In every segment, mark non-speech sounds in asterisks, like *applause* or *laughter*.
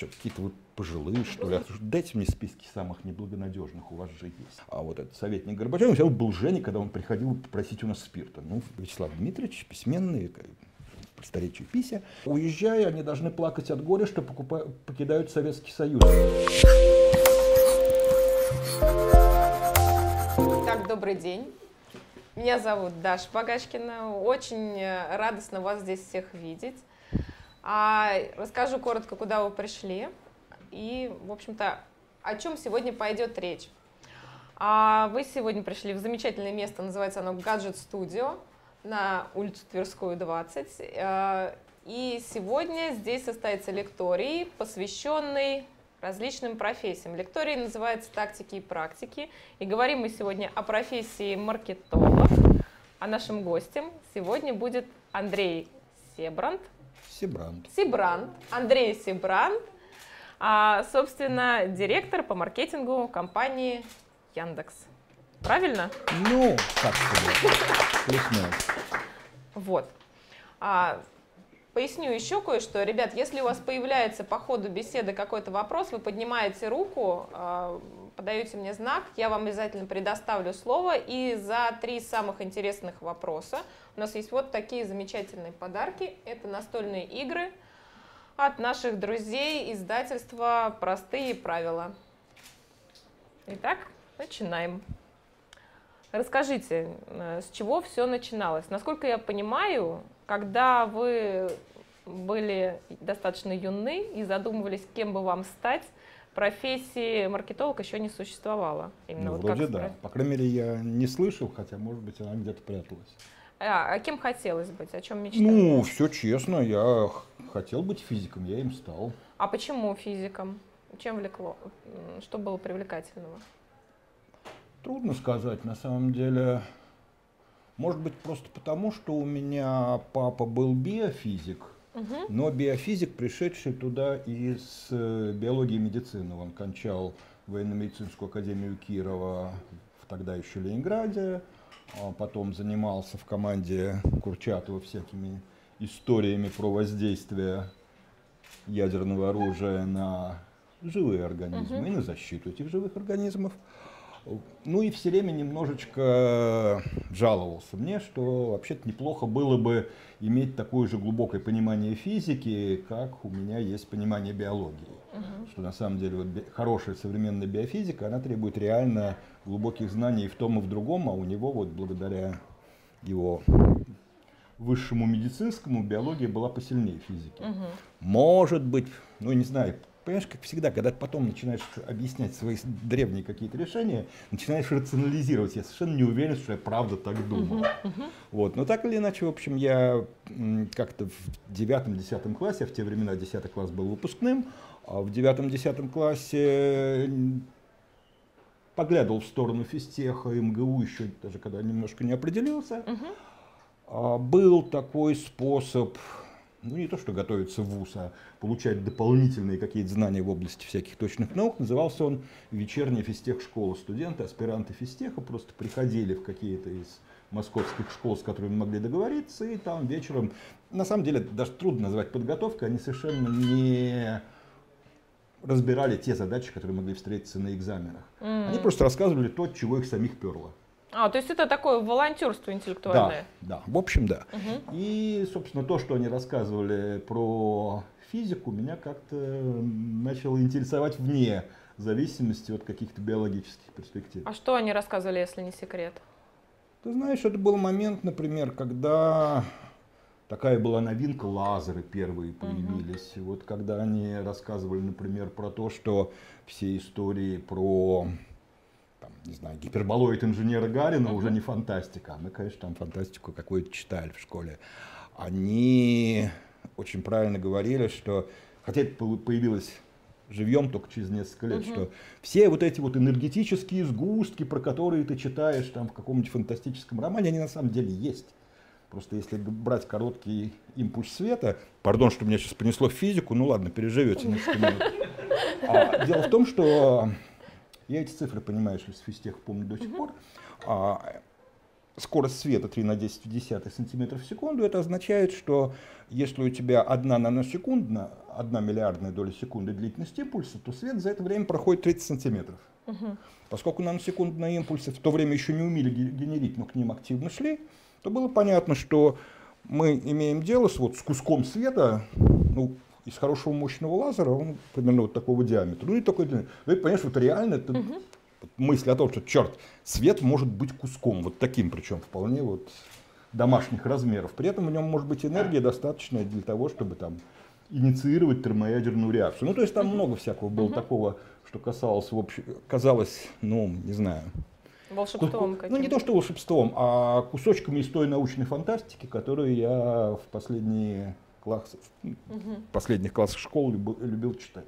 Что, какие-то вы пожилые, что ли? Дайте мне списки самых неблагонадежных, у вас же есть. А вот этот советник Горбачев взял был Женя, когда он приходил попросить у нас спирта. Ну, Вячеслав Дмитриевич, письменный, по старичью пися. Уезжая, они должны плакать от горя, что покупают, покидают Советский Союз. Так, добрый день. Меня зовут Даша Багачкина. Очень э, радостно вас здесь всех видеть. А, расскажу коротко, куда вы пришли и, в общем-то, о чем сегодня пойдет речь. А вы сегодня пришли в замечательное место, называется оно Гаджет Студио на улицу Тверскую, 20. Э, и сегодня здесь состоится лекторий, посвященный различным профессиям. Лекторий называется «Тактики и практики». И говорим мы сегодня о профессии маркетолог. А нашим гостем сегодня будет Андрей Себранд. Себранд. Себранд. Андрей Себранд. А, собственно, директор по маркетингу компании Яндекс. Правильно? Ну, как сказать, Вот. А, Поясню еще кое-что. Ребят, если у вас появляется по ходу беседы какой-то вопрос, вы поднимаете руку, а, подаете мне знак, я вам обязательно предоставлю слово. И за три самых интересных вопроса у нас есть вот такие замечательные подарки. Это настольные игры от наших друзей издательства «Простые правила». Итак, начинаем. Расскажите, э, с чего все начиналось? Насколько я понимаю, когда вы были достаточно юны и задумывались, кем бы вам стать, профессии маркетолог еще не существовало. Именно ну, вот вроде да. По крайней мере, я не слышал, хотя, может быть, она где-то пряталась. А, а кем хотелось быть? О чем мечтали? Ну, все честно, я хотел быть физиком, я им стал. А почему физиком? Чем влекло? Что было привлекательного? Трудно сказать, на самом деле. Может быть, просто потому, что у меня папа был биофизик, угу. но биофизик, пришедший туда из э, биологии и медицины. Он кончал военно-медицинскую академию Кирова в тогда еще Ленинграде, а потом занимался в команде Курчатова всякими историями про воздействие ядерного оружия на живые организмы угу. и на защиту этих живых организмов. Ну и все время немножечко жаловался мне, что вообще-то неплохо было бы иметь такое же глубокое понимание физики, как у меня есть понимание биологии. Угу. Что на самом деле вот хорошая современная биофизика, она требует реально глубоких знаний в том и в другом, а у него вот благодаря его высшему медицинскому биология была посильнее физики. Угу. Может быть, ну не знаю, понимаешь, как всегда, когда потом начинаешь объяснять свои древние какие-то решения, начинаешь рационализировать. Я совершенно не уверен, что я правда так думал. Uh-huh, uh-huh. Вот. Но так или иначе, в общем, я как-то в девятом-десятом классе, в те времена десятый класс был выпускным, а в девятом-десятом классе поглядывал в сторону физтеха МГУ еще, даже когда немножко не определился. Uh-huh. Был такой способ ну не то что готовиться в ВУЗ, а получать дополнительные какие-то знания в области всяких точных наук. Назывался он «Вечерняя физтех школа». Студенты, аспиранты физтеха просто приходили в какие-то из московских школ, с которыми могли договориться, и там вечером, на самом деле, даже трудно назвать подготовкой, они совершенно не разбирали те задачи, которые могли встретиться на экзаменах. Mm. Они просто рассказывали то, чего их самих перло. А, то есть это такое волонтерство интеллектуальное? Да, да, в общем, да. Угу. И, собственно, то, что они рассказывали про физику, меня как-то начало интересовать вне зависимости от каких-то биологических перспектив. А что они рассказывали, если не секрет? Ты знаешь, это был момент, например, когда такая была новинка, лазеры первые появились. Угу. Вот когда они рассказывали, например, про то, что все истории про там, не знаю, гиперболоид инженера Гарина uh-huh. уже не фантастика. Мы, конечно, там фантастику какую-то читали в школе. Они очень правильно говорили, что, хотя это появилось живьем только через несколько лет, uh-huh. что все вот эти вот энергетические сгустки, про которые ты читаешь там в каком-нибудь фантастическом романе, они на самом деле есть. Просто если брать короткий импульс света, пардон, что меня сейчас понесло в физику, ну ладно, переживете несколько минут. А, дело в том, что я эти цифры, понимаешь, из физтех помню до сих пор. А, скорость света 3 на 10 в 10 сантиметров в секунду, это означает, что если у тебя одна наносекундна, одна миллиардная доля секунды длительность импульса, то свет за это время проходит 30 сантиметров. Угу. Поскольку наносекундные импульсы в то время еще не умели генерить, но к ним активно шли, то было понятно, что мы имеем дело с, вот, с куском света, ну, из хорошего мощного лазера, он примерно вот такого диаметра. Ну и такой длины. Ну и понимаешь, вот реально это угу. мысль о том, что, черт, свет может быть куском, вот таким причем вполне вот домашних размеров. При этом в нем может быть энергия достаточная для того, чтобы там инициировать термоядерную реакцию. Ну, то есть там много всякого было угу. такого, что касалось, в общем, казалось, ну, не знаю, Волшебством Ну, не то, что волшебством, а кусочками из той научной фантастики, которую я в последние классы, угу. последних классах школы любил, любил читать.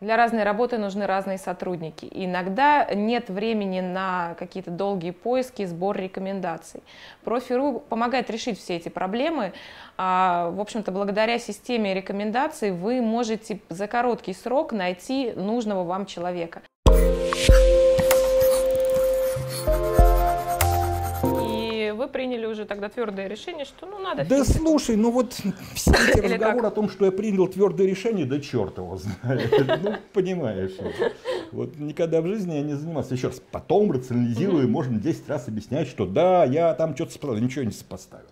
Для разной работы нужны разные сотрудники. иногда нет времени на какие-то долгие поиски, сбор рекомендаций. Профи.ру помогает решить все эти проблемы. А, в общем-то, благодаря системе рекомендаций вы можете за короткий срок найти нужного вам человека. Приняли уже тогда твердое решение, что ну надо... Да слушай, ну вот все *laughs* эти разговоры о том, что я принял твердое решение, да черт его знает. *laughs* Ну, понимаешь. Вот никогда в жизни я не занимался. Еще раз, потом рационализирую, можно 10 раз объяснять, что да, я там что-то сопоставил, ничего не сопоставил.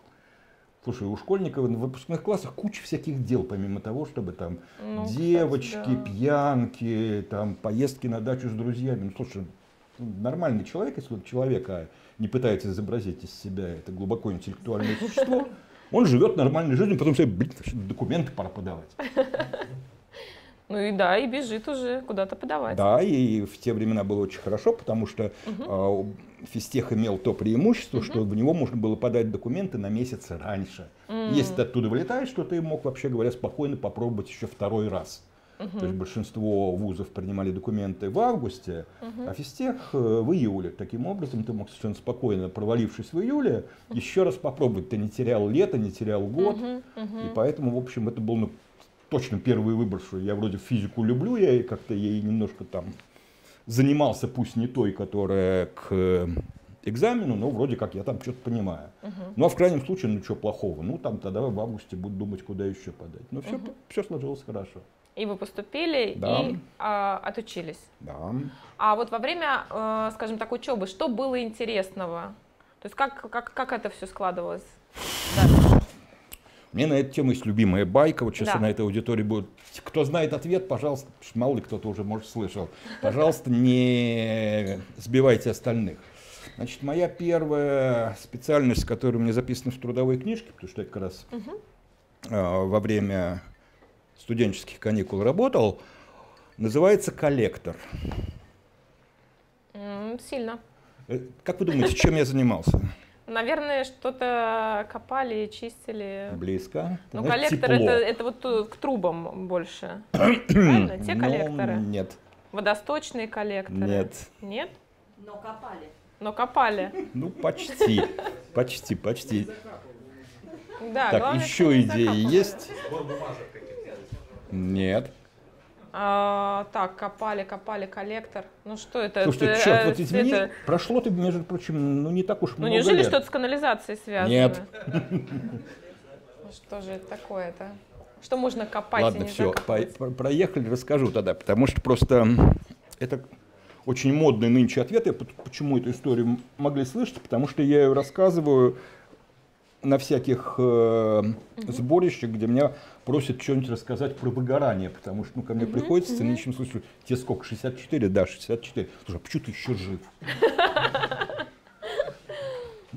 Слушай, у школьников в выпускных классах куча всяких дел, помимо того, чтобы там ну, девочки, кстати, да. пьянки, там поездки на дачу с друзьями. Ну, слушай, нормальный человек, если вот человека не пытается изобразить из себя это глубоко интеллектуальное существо, *laughs* он живет нормальной жизнью, потом себе, блин, документы пора подавать. *laughs* Ну и да, и бежит уже куда-то подавать. Да, и в те времена было очень хорошо, потому что угу. э, физтех имел то преимущество, угу. что в него можно было подать документы на месяц раньше. Угу. Если ты оттуда вылетаешь, то ты мог, вообще говоря, спокойно попробовать еще второй раз. Угу. То есть большинство вузов принимали документы в августе, угу. а физтех э, в июле. Таким образом, ты мог совершенно спокойно, провалившись в июле, еще раз попробовать. Ты не терял лето, не терял год. Угу. Угу. И поэтому, в общем, это был ну, точно первый выбор, что я вроде физику люблю, я как-то ей немножко там занимался, пусть не той, которая к экзамену, но вроде как я там что-то понимаю. Угу. Ну а в крайнем случае, ну что плохого? Ну там тогда в августе буду думать, куда еще подать. Но все, угу. все сложилось хорошо. И вы поступили да. и а, отучились. Да. А вот во время, э, скажем так, учебы, что было интересного? То есть как, как, как это все складывалось? Да. Меня на эту тему есть любимая байка. Вот сейчас да. на этой аудитории будет. Кто знает ответ, пожалуйста, мало ли кто-то уже, может, слышал. Пожалуйста, не сбивайте остальных. Значит, моя первая специальность, которая у меня записана в трудовой книжке, потому что я как раз угу. во время студенческих каникул работал, называется коллектор. сильно. Э, как вы думаете, чем я занимался? Наверное, что-то копали, чистили. Близко. Ну, коллектор это, это вот к трубам больше. *clears throat* Правильно? Те ну, коллекторы? Ну, нет. Водосточные коллекторы? Нет. Нет? Но копали. Но копали. Ну, почти. Почти, почти. Да, так, главное, еще идеи есть? Нет. А, так, копали, копали коллектор. Ну что это? Слушайте, это, черт, вот извини, это... прошло ты, между прочим, ну не так уж ну, много Ну неужели лет. что-то с канализацией связано? Нет. Что же это такое-то? Что можно копать Ладно, все, по проехали, расскажу тогда, потому что просто это очень модный нынче ответ. Я почему эту историю могли слышать? Потому что я ее рассказываю на всяких э, сборищах, где меня просят что-нибудь рассказать про выгорание, потому что ну, ко мне приходится в циничном случае, тебе сколько, 64? Да, 64. Слушай, а почему ты еще жив?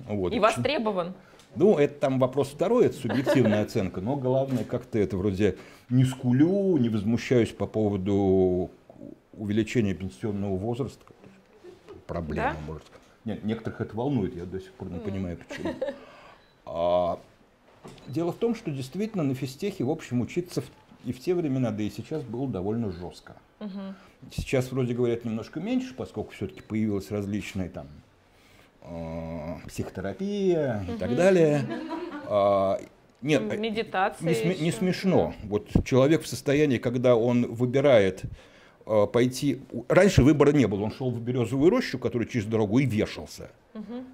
Вот. И востребован. Ну, это там вопрос второй, это субъективная оценка, но главное, как-то это вроде не скулю, не возмущаюсь по поводу увеличения пенсионного возраста. Проблема, да? может. Нет, некоторых это волнует, я до сих пор не понимаю, почему. А, дело в том, что действительно на физтехе, в общем, учиться в, и в те времена, да и сейчас было довольно жестко. Угу. Сейчас вроде говорят немножко меньше, поскольку все-таки появилась различная там э, психотерапия угу. и так далее. А, нет, Медитация не, сме, не смешно. Вот человек в состоянии, когда он выбирает э, пойти... Раньше выбора не было. Он шел в березовую рощу, которая через дорогу, и вешался.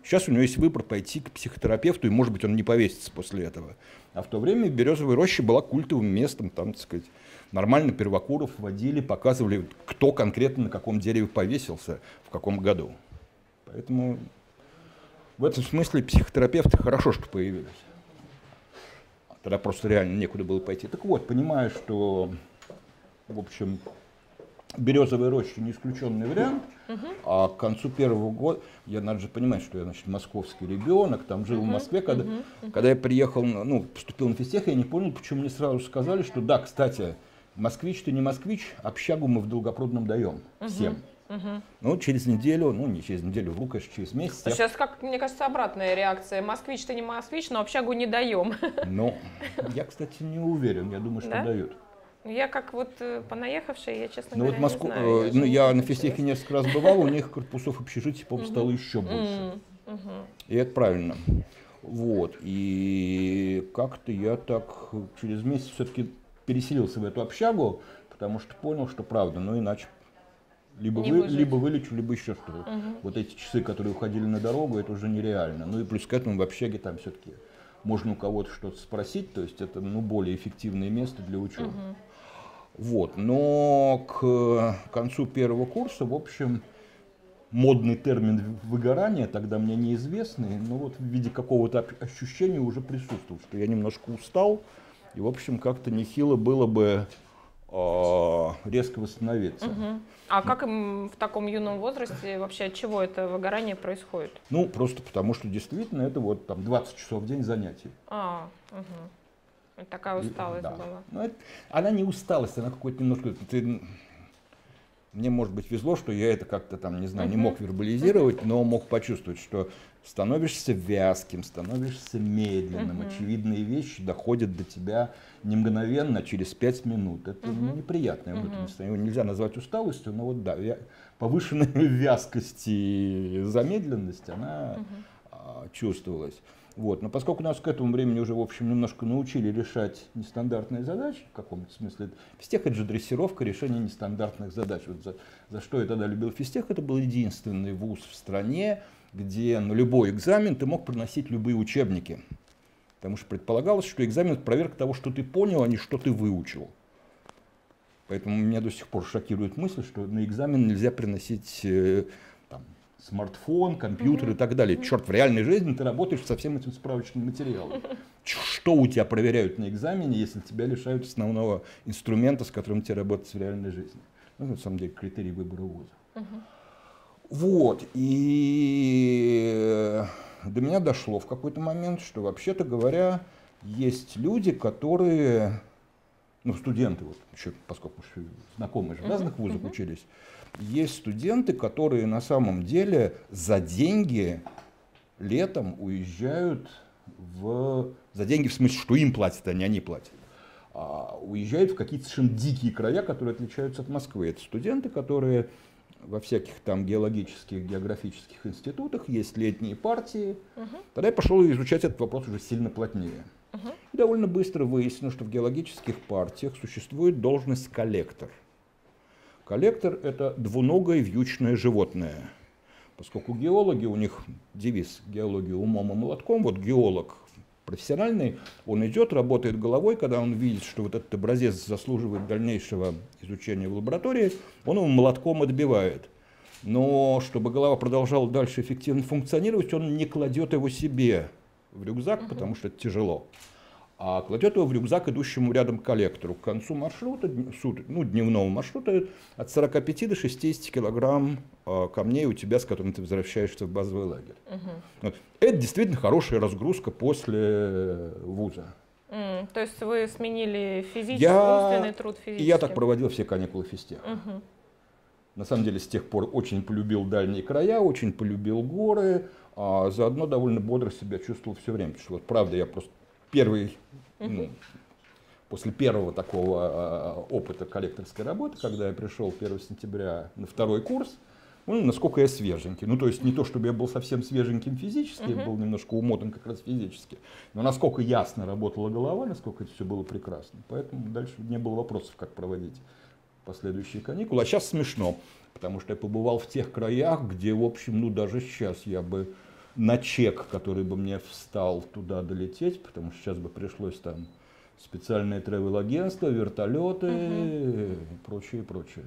Сейчас у него есть выбор пойти к психотерапевту, и, может быть, он не повесится после этого. А в то время Березовая роща была культовым местом, там, так сказать, нормально первокуров водили, показывали, кто конкретно на каком дереве повесился, в каком году. Поэтому в этом смысле психотерапевты хорошо, что появились. Тогда просто реально некуда было пойти. Так вот, понимая, что, в общем, Березовая роща не исключенный вариант, а к концу первого года, я надо же понимать, что я, значит, московский ребенок, там жил в Москве, когда, когда я приехал, ну, поступил на физтех, я не понял, почему мне сразу сказали, что да, кстати, москвич ты не москвич, общагу мы в Долгопрудном даем всем. Угу. Ну, через неделю, ну, не через неделю, вру, конечно, через месяц. я... Сейчас, как мне кажется, обратная реакция. Москвич ты не москвич, но общагу не даем. Ну, я, кстати, не уверен. Я думаю, что да? дают. Я как вот э, понаехавшая, я, честно ну, говоря, вот не знаю. Э, ну, я на физтехе несколько раз бывал, у них корпусов общежитий, по стало еще больше. И это правильно. Вот. И как-то я так через месяц все-таки переселился в эту общагу, потому что понял, что правда, ну иначе либо, вы, либо вылечу, либо еще что-то. Угу. Вот эти часы, которые уходили на дорогу, это уже нереально. Ну и плюс к этому в общаге там все-таки можно у кого-то что-то спросить, то есть это ну, более эффективное место для учебы. Угу. Вот. Но к концу первого курса, в общем, модный термин выгорания, тогда мне неизвестный, но вот в виде какого-то ощущения уже присутствовал, что я немножко устал, и, в общем, как-то нехило было бы э, резко восстановиться. Угу. А как им в таком юном возрасте вообще от чего это выгорание происходит? Ну, просто потому что действительно это вот там 20 часов в день занятий. А, угу. Такая усталость да. была. Ну, это, она не усталость, она какой-то немножко... Ты, мне, может быть, везло, что я это как-то там, не знаю, не мог вербализировать, но мог почувствовать, что становишься вязким, становишься медленным, очевидные вещи доходят до тебя не мгновенно, а через пять минут. Это uh-huh. неприятное внутреннее состояние. Его нельзя назвать усталостью, но вот да, повышенная *laughs* вязкость и замедленность, она uh-huh. чувствовалась. Вот. Но поскольку нас к этому времени уже, в общем, немножко научили решать нестандартные задачи, в каком-то смысле, физтех это же дрессировка решения нестандартных задач. Вот за, за что я тогда любил физтех, это был единственный вуз в стране, где на любой экзамен ты мог приносить любые учебники. Потому что предполагалось, что экзамен это проверка того, что ты понял, а не что ты выучил. Поэтому меня до сих пор шокирует мысль, что на экзамен нельзя приносить э, смартфон, компьютер mm-hmm. и так далее. Черт, в реальной жизни ты работаешь со всем этим справочным материалом. *laughs* Что у тебя проверяют на экзамене, если тебя лишают основного инструмента, с которым тебе работать в реальной жизни? Ну, на самом деле, критерий выбора вуза. Mm-hmm. Вот, и до меня дошло в какой-то момент, что, вообще-то говоря, есть люди, которые, ну, студенты, вот, еще, поскольку знакомые же в разных вузах uh-huh. учились, есть студенты, которые на самом деле за деньги летом уезжают в... За деньги в смысле, что им платят, а не они платят. А уезжают в какие-то совершенно дикие края, которые отличаются от Москвы. Это студенты, которые во всяких там геологических, географических институтах есть летние партии. Угу. Тогда я пошел изучать этот вопрос уже сильно плотнее. Угу. Довольно быстро выяснилось, что в геологических партиях существует должность коллектор. Коллектор – это двуногое вьючное животное. Поскольку геологи, у них девиз геологии умом и молотком, вот геолог профессиональный, он идет, работает головой, когда он видит, что вот этот образец заслуживает дальнейшего изучения в лаборатории, он его молотком отбивает. Но чтобы голова продолжала дальше эффективно функционировать, он не кладет его себе в рюкзак, потому что это тяжело а кладет его в рюкзак идущему рядом коллектору. К концу маршрута, ну, дневного маршрута, от 45 до 60 килограмм а, камней у тебя, с которыми ты возвращаешься в базовый лагерь. Угу. Вот. Это действительно хорошая разгрузка после вуза. Mm, то есть вы сменили физический, я, умственный труд физический? Я так проводил все каникулы физтеха. Угу. На самом деле с тех пор очень полюбил дальние края, очень полюбил горы, а заодно довольно бодро себя чувствовал все время. Потому что вот правда я просто первый, ну, после первого такого а, опыта коллекторской работы, когда я пришел 1 сентября на второй курс, ну, насколько я свеженький. Ну, то есть не то, чтобы я был совсем свеженьким физически, uh-huh. я был немножко умотан как раз физически, но насколько ясно работала голова, насколько это все было прекрасно. Поэтому дальше не было вопросов, как проводить последующие каникулы. А сейчас смешно, потому что я побывал в тех краях, где, в общем, ну, даже сейчас я бы на чек, который бы мне встал туда долететь, потому что сейчас бы пришлось там специальные тревел-агентства, вертолеты угу. и прочее, прочее.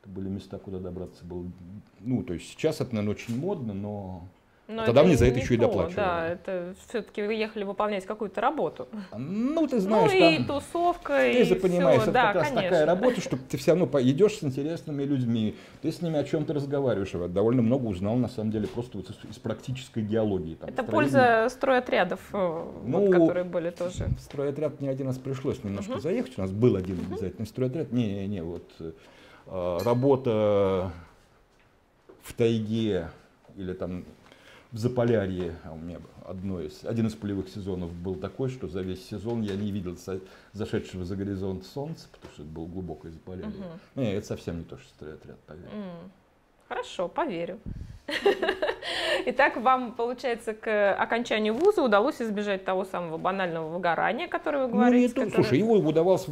Это были места, куда добраться было. Ну, то есть сейчас это, наверное, очень модно, но но Тогда мне за это еще то, и доплачивали. Да, это все-таки вы ехали выполнять какую-то работу. Ну, ты знаешь, ну, и там, тусовка, ты и же понимаешь, все. это да, как раз такая работа, что ты все равно *laughs* идешь с интересными людьми, ты с ними о чем-то разговариваешь. Я довольно много узнал, на самом деле, просто вот из, из практической геологии. Там, это польза стройотрядов, э, ну, вот, которые были тоже. В стройотряд не один раз пришлось немножко угу. заехать. У нас был один угу. обязательный стройотряд. Не-не-не, вот э, работа в тайге или там в Заполярье, а у меня одно из, один из полевых сезонов был такой, что за весь сезон я не видел зашедшего за горизонт солнца, потому что это было глубокое Заполярье. Угу. Не, это совсем не то, что стройотряд, поверь. Mm. Хорошо, поверю. *laughs* Итак, вам, получается, к окончанию вуза удалось избежать того самого банального выгорания, которое вы говорите? Ну, который... Слушай, его удавалось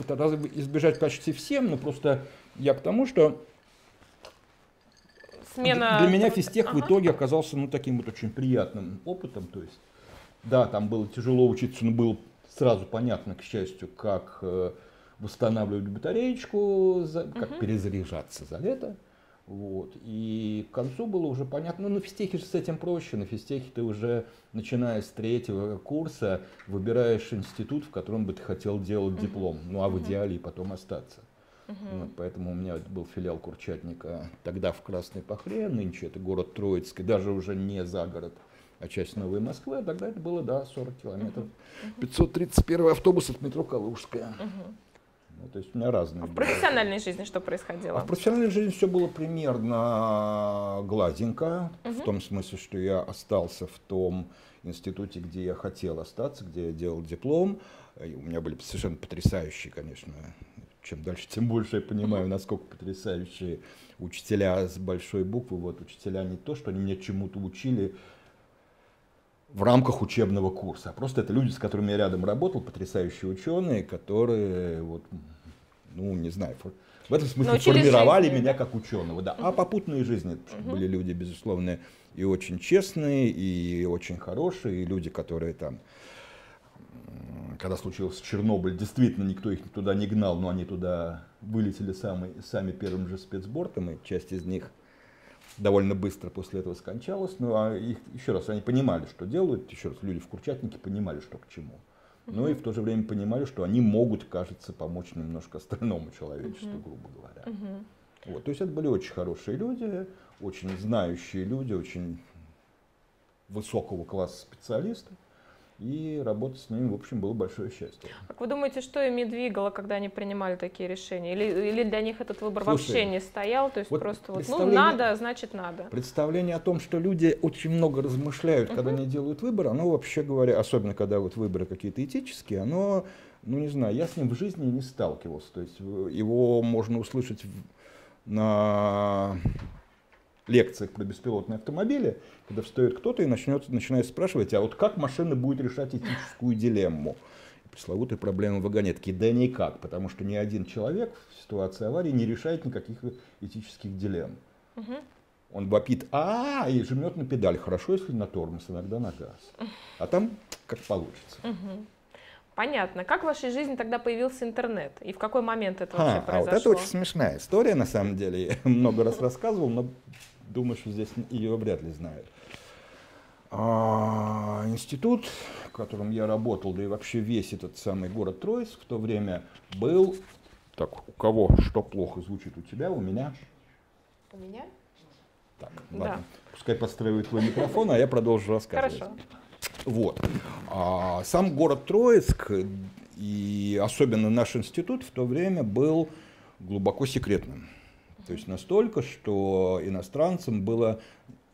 избежать почти всем, но просто я к тому, что смена... Для меня физтех ага. в итоге оказался ну, таким вот очень приятным опытом. То есть, да, там было тяжело учиться, но было сразу понятно, к счастью, как э, восстанавливать батареечку, как угу. перезаряжаться за лето. Вот. И к концу было уже понятно, ну на физтехе же с этим проще, на физтехе ты уже, начиная с третьего курса, выбираешь институт, в котором бы ты хотел делать диплом, ну а в идеале и потом остаться. Угу. Вот, поэтому у меня был филиал Курчатника тогда в Красной Пахре, нынче это город Троицкий, даже уже не за город, а часть Новой Москвы, а тогда это было, да, 40 километров. Угу. 531 автобус от метро Калужская. Угу. Ну, то есть у меня разные. А в профессиональной жизни что происходило? А в профессиональной жизни все было примерно гладенько, угу. в том смысле, что я остался в том институте, где я хотел остаться, где я делал диплом. И у меня были совершенно потрясающие, конечно, чем дальше, тем больше я понимаю, насколько потрясающие учителя с большой буквы. Вот учителя не то, что они меня чему-то учили в рамках учебного курса, а просто это люди, с которыми я рядом работал, потрясающие ученые, которые, вот, ну, не знаю, в этом смысле Научились формировали жизни. меня как ученого. Да. А попутные жизни были люди, безусловно, и очень честные, и очень хорошие, и люди, которые там когда случился Чернобыль, действительно никто их туда не гнал, но они туда вылетели сами, сами первым же спецбортом, и часть из них довольно быстро после этого скончалась. Ну, а их, еще раз, они понимали, что делают, еще раз, люди в Курчатнике понимали, что к чему. Но и в то же время понимали, что они могут, кажется, помочь немножко остальному человечеству, грубо говоря. Вот, то есть это были очень хорошие люди, очень знающие люди, очень высокого класса специалисты. И работать с ними, в общем, было большое счастье. Как вы думаете, что ими двигало, когда они принимали такие решения? Или, или для них этот выбор Слушай, вообще не стоял? То есть вот просто вот, ну, надо, значит, надо. Представление о том, что люди очень много размышляют, когда угу. они делают выбор, оно вообще говоря, особенно когда вот выборы какие-то этические, оно, ну, не знаю, я с ним в жизни не сталкивался. То есть его можно услышать на лекциях про беспилотные автомобили, когда встает кто-то и начнет, начинает спрашивать, а вот как машина будет решать этическую дилемму? Пресловутые проблемы вагонетки. Да никак, потому что ни один человек в ситуации аварии не решает никаких этических дилемм. Угу. Он вопит а, и жмет на педаль. Хорошо, если на тормоз, иногда на газ. А там как получится. Угу. Понятно. Как в вашей жизни тогда появился интернет? И в какой момент это вообще а, произошло? А вот это очень смешная история, на самом деле. Я *laughs* много раз рассказывал, но думаю, что здесь ее вряд ли знают. А, институт, в котором я работал, да и вообще весь этот самый город Троицк в то время был... Так, у кого что плохо звучит у тебя, у меня? У меня? Так, ладно. Да. Пускай подстраивает твой микрофон, а я продолжу рассказывать. Хорошо. Вот. А, сам город Троицк и особенно наш институт в то время был глубоко секретным. То есть настолько, что иностранцам было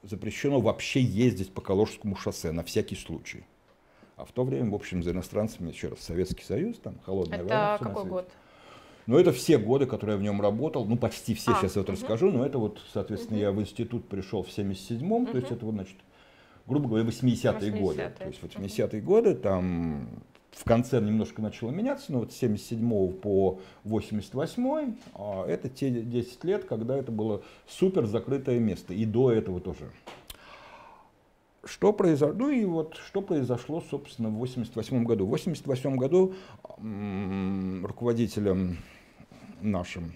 запрещено вообще ездить по Калужскому шоссе на всякий случай. А в то время, в общем, за иностранцами, еще раз, Советский Союз, там, холодная это война. Это какой год? Ну, это все годы, которые я в нем работал, ну, почти все, а, сейчас я вот угу. расскажу, но это вот, соответственно, угу. я в институт пришел в 77-м, угу. то есть это вот, значит, грубо говоря, 80-е 80 годы. То есть 80-е угу. годы, там в конце немножко начало меняться, но вот с 77 по 88 а, это те 10 лет, когда это было супер закрытое место. И до этого тоже. что произошло? Ну и вот что произошло, собственно, в 88 году. В 88 году руководителем нашим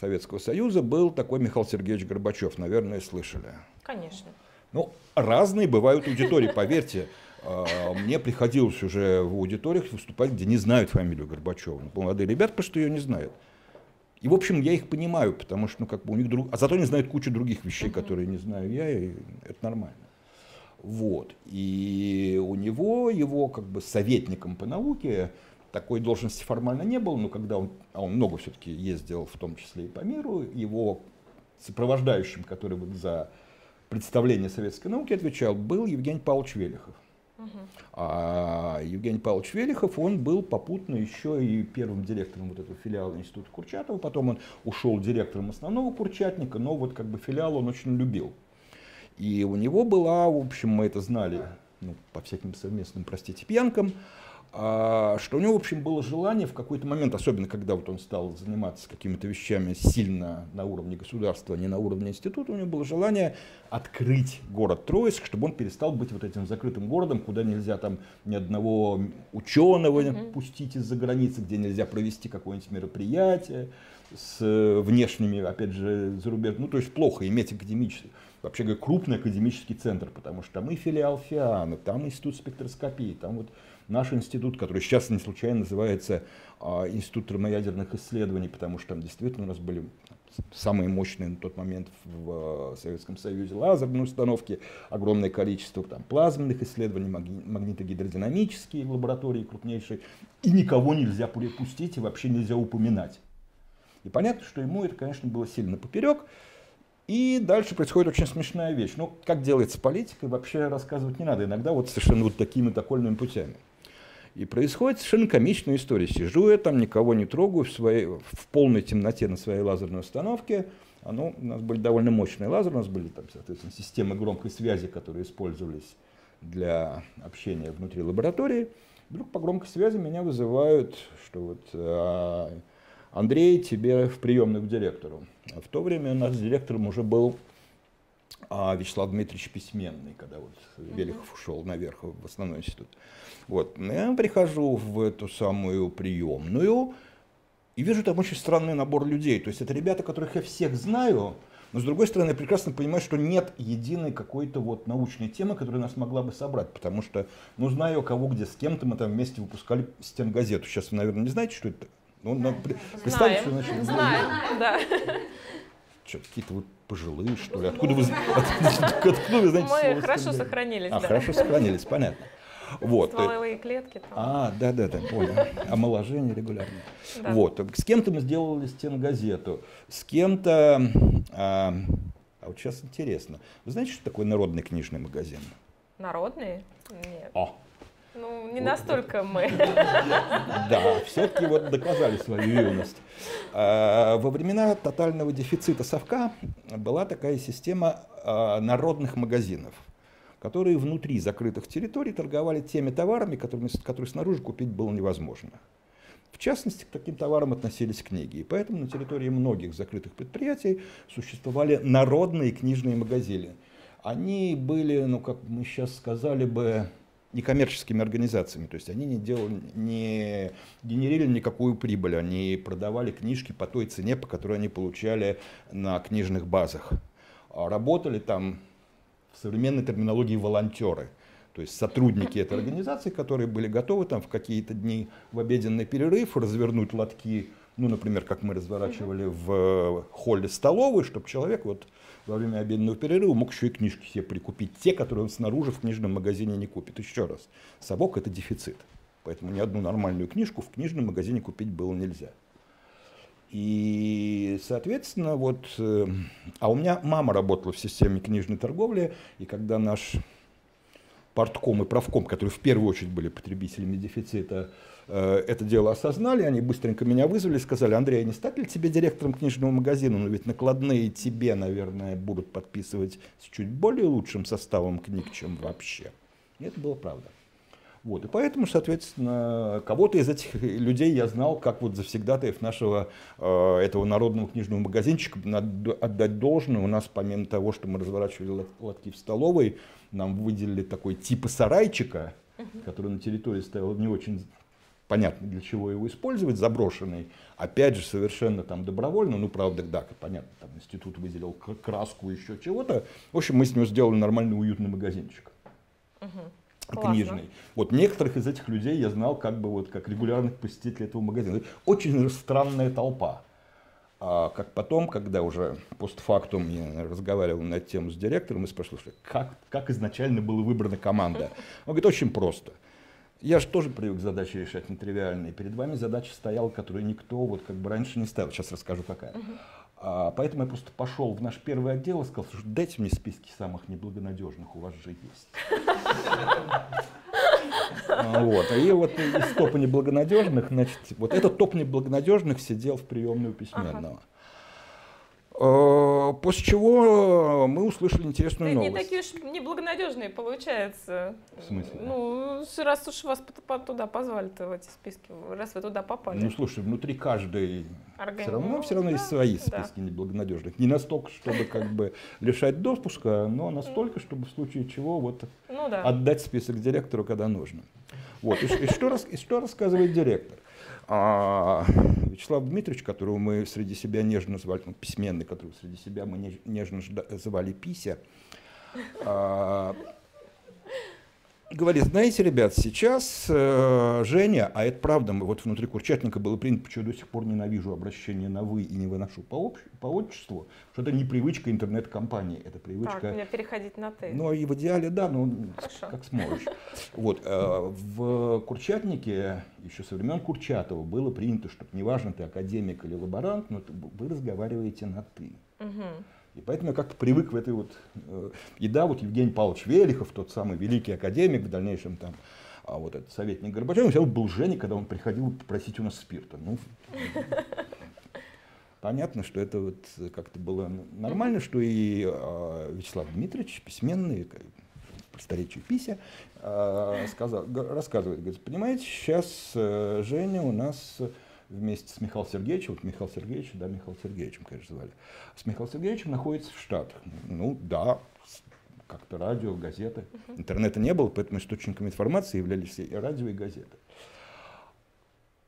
Советского Союза был такой Михаил Сергеевич Горбачев, наверное, слышали. Конечно. Ну, разные бывают аудитории, поверьте. А, мне приходилось уже в аудиториях выступать, где не знают фамилию Горбачева. Ну, молодые ребята просто ее не знают. И, в общем, я их понимаю, потому что, ну, как бы у них друг... А зато они знают кучу других вещей, которые не знаю я, и это нормально. Вот. И у него, его как бы советником по науке, такой должности формально не было, но когда он, а он много все-таки ездил, в том числе и по миру, его сопровождающим, который вот за представление советской науки отвечал, был Евгений Павлович Велихов. А Евгений Павлович Велихов, он был попутно еще и первым директором вот этого филиала Института Курчатова, потом он ушел директором основного Курчатника, но вот как бы филиал он очень любил. И у него была, в общем, мы это знали ну, по всяким совместным, простите, пьянкам, что у него, в общем, было желание в какой-то момент, особенно когда вот он стал заниматься какими-то вещами сильно на уровне государства, а не на уровне института, у него было желание открыть город Троицк, чтобы он перестал быть вот этим закрытым городом, куда нельзя там ни одного ученого mm-hmm. пустить из-за границы, где нельзя провести какое-нибудь мероприятие с внешними, опять же, зарубежными. Ну, то есть плохо иметь академический, вообще говоря, крупный академический центр, потому что там и филиал ФИАНа, там институт спектроскопии, там вот наш институт, который сейчас не случайно называется а, Институт термоядерных исследований, потому что там действительно у нас были самые мощные на тот момент в а, Советском Союзе лазерные установки, огромное количество там, плазменных исследований, магнитогидродинамические лаборатории крупнейшие, и никого нельзя пустить и вообще нельзя упоминать. И понятно, что ему это, конечно, было сильно поперек. И дальше происходит очень смешная вещь. Ну, как делается политика, вообще рассказывать не надо. Иногда вот совершенно вот такими окольными путями. И происходит совершенно комичная история. Сижу я там, никого не трогаю, в, своей, в полной темноте на своей лазерной установке. Оно, у нас были довольно мощные лазеры, у нас были там, соответственно, системы громкой связи, которые использовались для общения внутри лаборатории. Вдруг по громкой связи меня вызывают, что вот а, Андрей, тебе в приемную к директору. А в то время у нас директором уже был а Вячеслав Дмитриевич Письменный, когда вот Велихов ушел наверх в основной институт. Вот. Я прихожу в эту самую приемную и вижу там очень странный набор людей. То есть это ребята, которых я всех знаю, но с другой стороны, я прекрасно понимаю, что нет единой какой-то вот научной темы, которая нас могла бы собрать, потому что, ну, знаю, кого где, с кем-то мы там вместе выпускали стенгазету. Сейчас вы, наверное, не знаете, что это? Ну, надо представить, что значит. Знаем, да. Что, какие-то вот пожилые, что ли? Откуда вы, *laughs* откуда, вы знаете Мы хорошо сохранились. А, хорошо сохранились, понятно. Вот. Стволовые клетки. Там. А, да, да, да, понял. Омоложение регулярно. Да. Вот. С кем-то мы сделали стенгазету, с кем-то... А, а вот сейчас интересно. Вы знаете, что такое народный книжный магазин? Народный? Нет. О, ну, не настолько мы. *laughs* Да, все-таки вот доказали свою юность. А, во времена тотального дефицита совка была такая система а, народных магазинов, которые внутри закрытых территорий торговали теми товарами, которыми, которые снаружи купить было невозможно. В частности, к таким товарам относились книги. И поэтому на территории многих закрытых предприятий существовали народные книжные магазины. Они были, ну, как мы сейчас сказали бы, некоммерческими организациями, то есть они не делали, не генерили никакую прибыль, они продавали книжки по той цене, по которой они получали на книжных базах. А работали там в современной терминологии волонтеры, то есть сотрудники этой организации, которые были готовы там в какие-то дни в обеденный перерыв развернуть лотки, ну, например, как мы разворачивали в холле столовой, чтобы человек вот во время обеденного перерыва мог еще и книжки себе прикупить, те, которые он снаружи в книжном магазине не купит. Еще раз, совок это дефицит, поэтому ни одну нормальную книжку в книжном магазине купить было нельзя. И, соответственно, вот, э, а у меня мама работала в системе книжной торговли, и когда наш портком и правком, которые в первую очередь были потребителями дефицита, Э, это дело осознали, они быстренько меня вызвали, сказали, Андрей, а не стать ли тебе директором книжного магазина? Ну ведь накладные тебе, наверное, будут подписывать с чуть более лучшим составом книг, чем вообще. И это было правда. Вот, и поэтому, соответственно, кого-то из этих людей я знал, как вот завсегдатаев нашего э, этого народного книжного магазинчика. Надо отдать должное. У нас, помимо того, что мы разворачивали лотки в столовой, нам выделили такой типа сарайчика, который на территории стоял не очень понятно, для чего его использовать, заброшенный, опять же, совершенно там добровольно, ну, правда, да, понятно, там институт выделил краску, еще чего-то. В общем, мы с него сделали нормальный уютный магазинчик. Угу. Классно. книжный. Вот некоторых из этих людей я знал как бы вот как регулярных посетителей этого магазина. Очень странная толпа. А как потом, когда уже постфактум я разговаривал на тему с директором и спрашивал, как, как изначально была выбрана команда. Он говорит, очень просто. Я же тоже привык задачи решать нетривиальные. Перед вами задача стояла, которую никто вот как бы раньше не ставил. Сейчас расскажу какая. А, поэтому я просто пошел в наш первый отдел и сказал, что дайте мне списки самых неблагонадежных, у вас же есть. А, вот. И вот из топа неблагонадежных, значит, вот этот топ неблагонадежных сидел в приемную письменного. Э, после чего мы услышали интересную да новость. Не такие уж неблагонадежные, получается. В смысле? Ну, раз уж вас туда позвали-то в эти списки, раз вы туда попали. Ну, слушай, внутри каждой Органи... все равно, все равно да, есть свои списки да. неблагонадежных. Не настолько, чтобы как бы лишать допуска, но настолько, чтобы в случае чего вот ну, да. отдать список директору, когда нужно. Вот. И, и, что, и что рассказывает директор? А Вячеслав Дмитриевич, которого мы среди себя нежно звали, ну, письменный, которого среди себя мы нежно звали Пися, а, говорит, знаете, ребят, сейчас э, Женя, а это правда, вот внутри Курчатника было принято, почему я до сих пор ненавижу обращение на «вы» и не выношу по, общ, по отчеству, что это не привычка интернет-компании, это привычка... Так, мне переходить на «ты». Ну, и в идеале, да, ну, Хорошо. как сможешь. Вот, э, в Курчатнике, еще со времен Курчатова, было принято, что неважно, ты академик или лаборант, но вы разговариваете на «ты». Угу. И поэтому я как-то привык в этой вот... Э, и да, вот Евгений Павлович Велихов, тот самый великий академик, в дальнейшем там, а вот этот советник Горбачев, он был Женя, когда он приходил попросить у нас спирта. Ну, понятно, что это вот как-то было нормально, что и э, Вячеслав Дмитриевич, письменный, просторечию Пися, э, сказал, рассказывает, говорит, понимаете, сейчас э, Женя у нас вместе с Михаилом Сергеевичем, вот Михаил Сергеевич, да, Михаил Сергеевичем, конечно, звали, с Михаилом Сергеевичем находится в Штатах. Ну, да, как-то радио, газеты. Интернета не было, поэтому источниками информации являлись и радио, и газеты.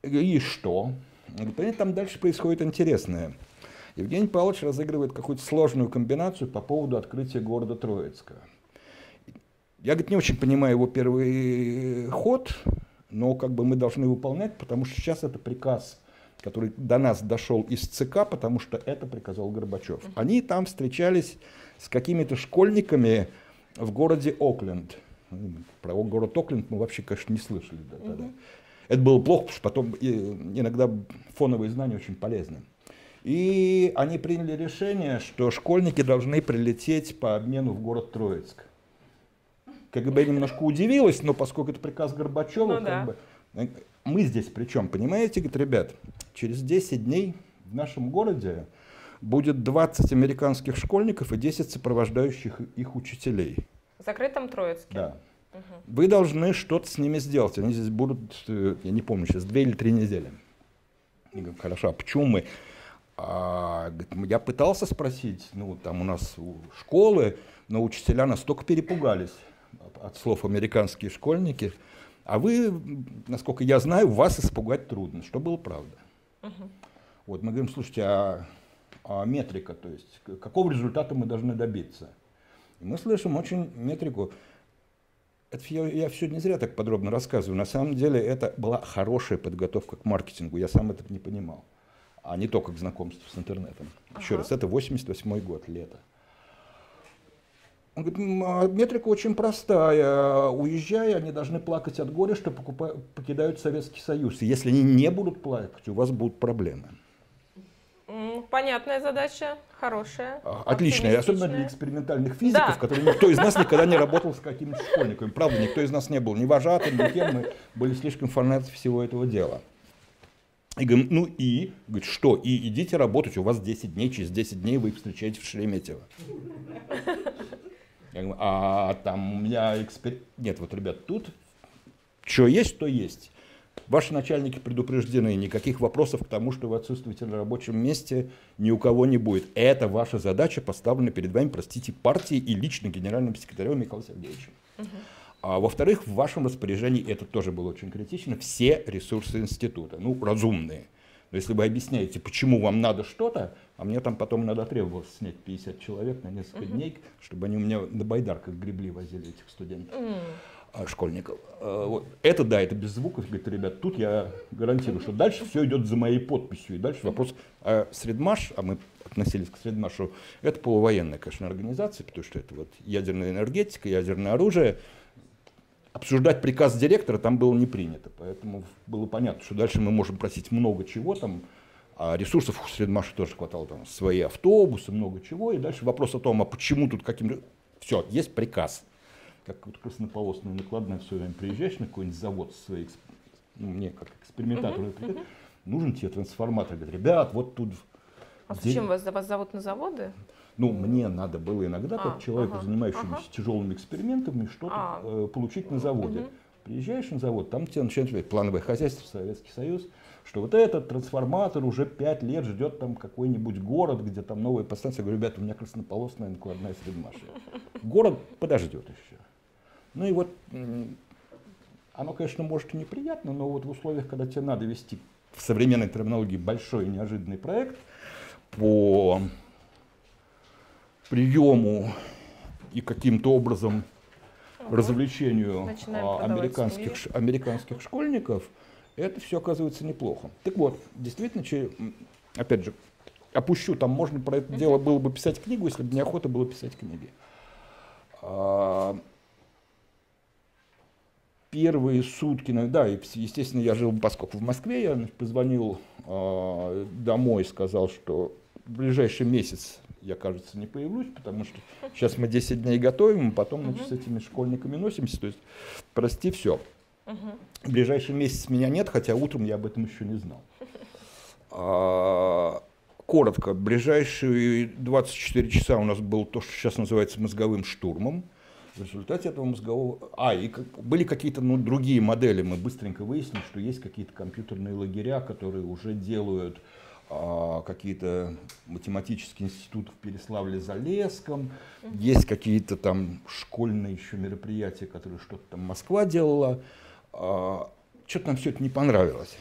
И что? Понимаете, там дальше происходит интересное. Евгений Павлович разыгрывает какую-то сложную комбинацию по поводу открытия города Троицка. Я, говорит, не очень понимаю его первый ход, но как бы мы должны выполнять, потому что сейчас это приказ, который до нас дошел из ЦК, потому что это приказал Горбачев. Они там встречались с какими-то школьниками в городе Окленд. Про город Окленд мы вообще, конечно, не слышали да, тогда. Это было плохо, потому что потом иногда фоновые знания очень полезны. И они приняли решение, что школьники должны прилететь по обмену в город Троицк. КГБ немножко удивилась, но поскольку это приказ Горбачева, ну, да. бы, э, мы здесь причем, понимаете, говорит, ребят, через 10 дней в нашем городе будет 20 американских школьников и 10 сопровождающих их учителей. В закрытом Троицке? Да. Угу. Вы должны что-то с ними сделать. Они здесь будут, э, я не помню, сейчас две или три недели. Я говорю, хорошо, а почему мы? А, я пытался спросить, ну, там у нас школы, но учителя настолько перепугались от слов американские школьники. А вы, насколько я знаю, вас испугать трудно, что было правда. Угу. Вот мы говорим, слушайте, а, а метрика, то есть какого результата мы должны добиться? И мы слышим очень метрику. Это я, я все не зря так подробно рассказываю. На самом деле это была хорошая подготовка к маркетингу. Я сам это не понимал. А не только к знакомству с интернетом. Еще ага. раз, это 88 год, лето. Он говорит, а метрика очень простая. Уезжая, они должны плакать от горя, что покупают, покидают Советский Союз. И если они не будут плакать, у вас будут проблемы. Понятная задача, хорошая. А, отличная, особенно для экспериментальных физиков, да. которые никто из нас никогда не работал с какими-то школьниками. Правда, никто из нас не был ни вожатым, ни кем, мы были слишком фанаты всего этого дела. И говорим, ну и, говорит, что, и идите работать, у вас 10 дней, через 10 дней вы их встречаете в Шереметьево. Я говорю, а там у меня экспер... Нет, вот, ребят, тут что есть, то есть. Ваши начальники предупреждены, никаких вопросов к тому, что вы отсутствуете на рабочем месте, ни у кого не будет. Это ваша задача, поставлена перед вами, простите, партией и лично генеральным секретарем Михаилом Сергеевичем. Угу. А во-вторых, в вашем распоряжении, это тоже было очень критично, все ресурсы института, ну, разумные. Но если вы объясняете, почему вам надо что-то, а мне там потом надо требовалось снять 50 человек на несколько uh-huh. дней, чтобы они у меня на байдарках гребли, возили этих студентов. Uh-huh школьников. А, вот. Это да, это без звуков, говорит, ребят, тут я гарантирую, что дальше все идет за моей подписью. И дальше вопрос, а Средмаш, а мы относились к Средмашу, это полувоенная, конечно, организация, потому что это вот ядерная энергетика, ядерное оружие. Обсуждать приказ директора там было не принято, поэтому было понятно, что дальше мы можем просить много чего там, а ресурсов у Средмаша тоже хватало, там, свои автобусы, много чего, и дальше вопрос о том, а почему тут каким... Все, есть приказ как вот краснополосная накладная все время приезжаешь на какой-нибудь завод своей, ну, мне как экспериментатору, uh-huh, uh-huh. нужен тебе трансформатор. Говорит, ребят, вот тут... А зачем вас, вас зовут на заводы? Ну, мне надо было иногда, а, как человеку, ага, занимающемуся ага. тяжелыми экспериментами, что-то а, э, получить на заводе. Угу. Приезжаешь на завод, там тебе начинают говорить, плановое хозяйство, Советский Союз, что вот этот трансформатор уже пять лет ждет там какой-нибудь город, где там новые подстанции. Я говорю, ребята, у меня краснополосная накладная средмашья. Город подождет еще. Ну и вот оно, конечно, может и неприятно, но вот в условиях, когда тебе надо вести в современной терминологии большой неожиданный проект по приему и каким-то образом угу. развлечению а, американских, американских школьников, это все оказывается неплохо. Так вот, действительно, опять же, опущу, там можно про это дело было бы писать книгу, если бы неохота было писать книги. А, первые сутки, ну, да, естественно, я жил, поскольку в Москве, я позвонил э, домой, сказал, что в ближайший месяц я, кажется, не появлюсь, потому что сейчас мы 10 дней готовим, а потом значит, с этими школьниками носимся, то есть, прости, все. В ближайший месяц меня нет, хотя утром я об этом еще не знал. *laughs* А, коротко, ближайшие 24 часа у нас был то, что сейчас называется мозговым штурмом. В результате этого мозгового... А, и как... были какие-то ну, другие модели. Мы быстренько выяснили, что есть какие-то компьютерные лагеря, которые уже делают какие-то математические институты в Переславле-Залесском. Есть какие-то там школьные еще мероприятия, которые что-то там Москва делала. А, что-то нам все это не понравилось.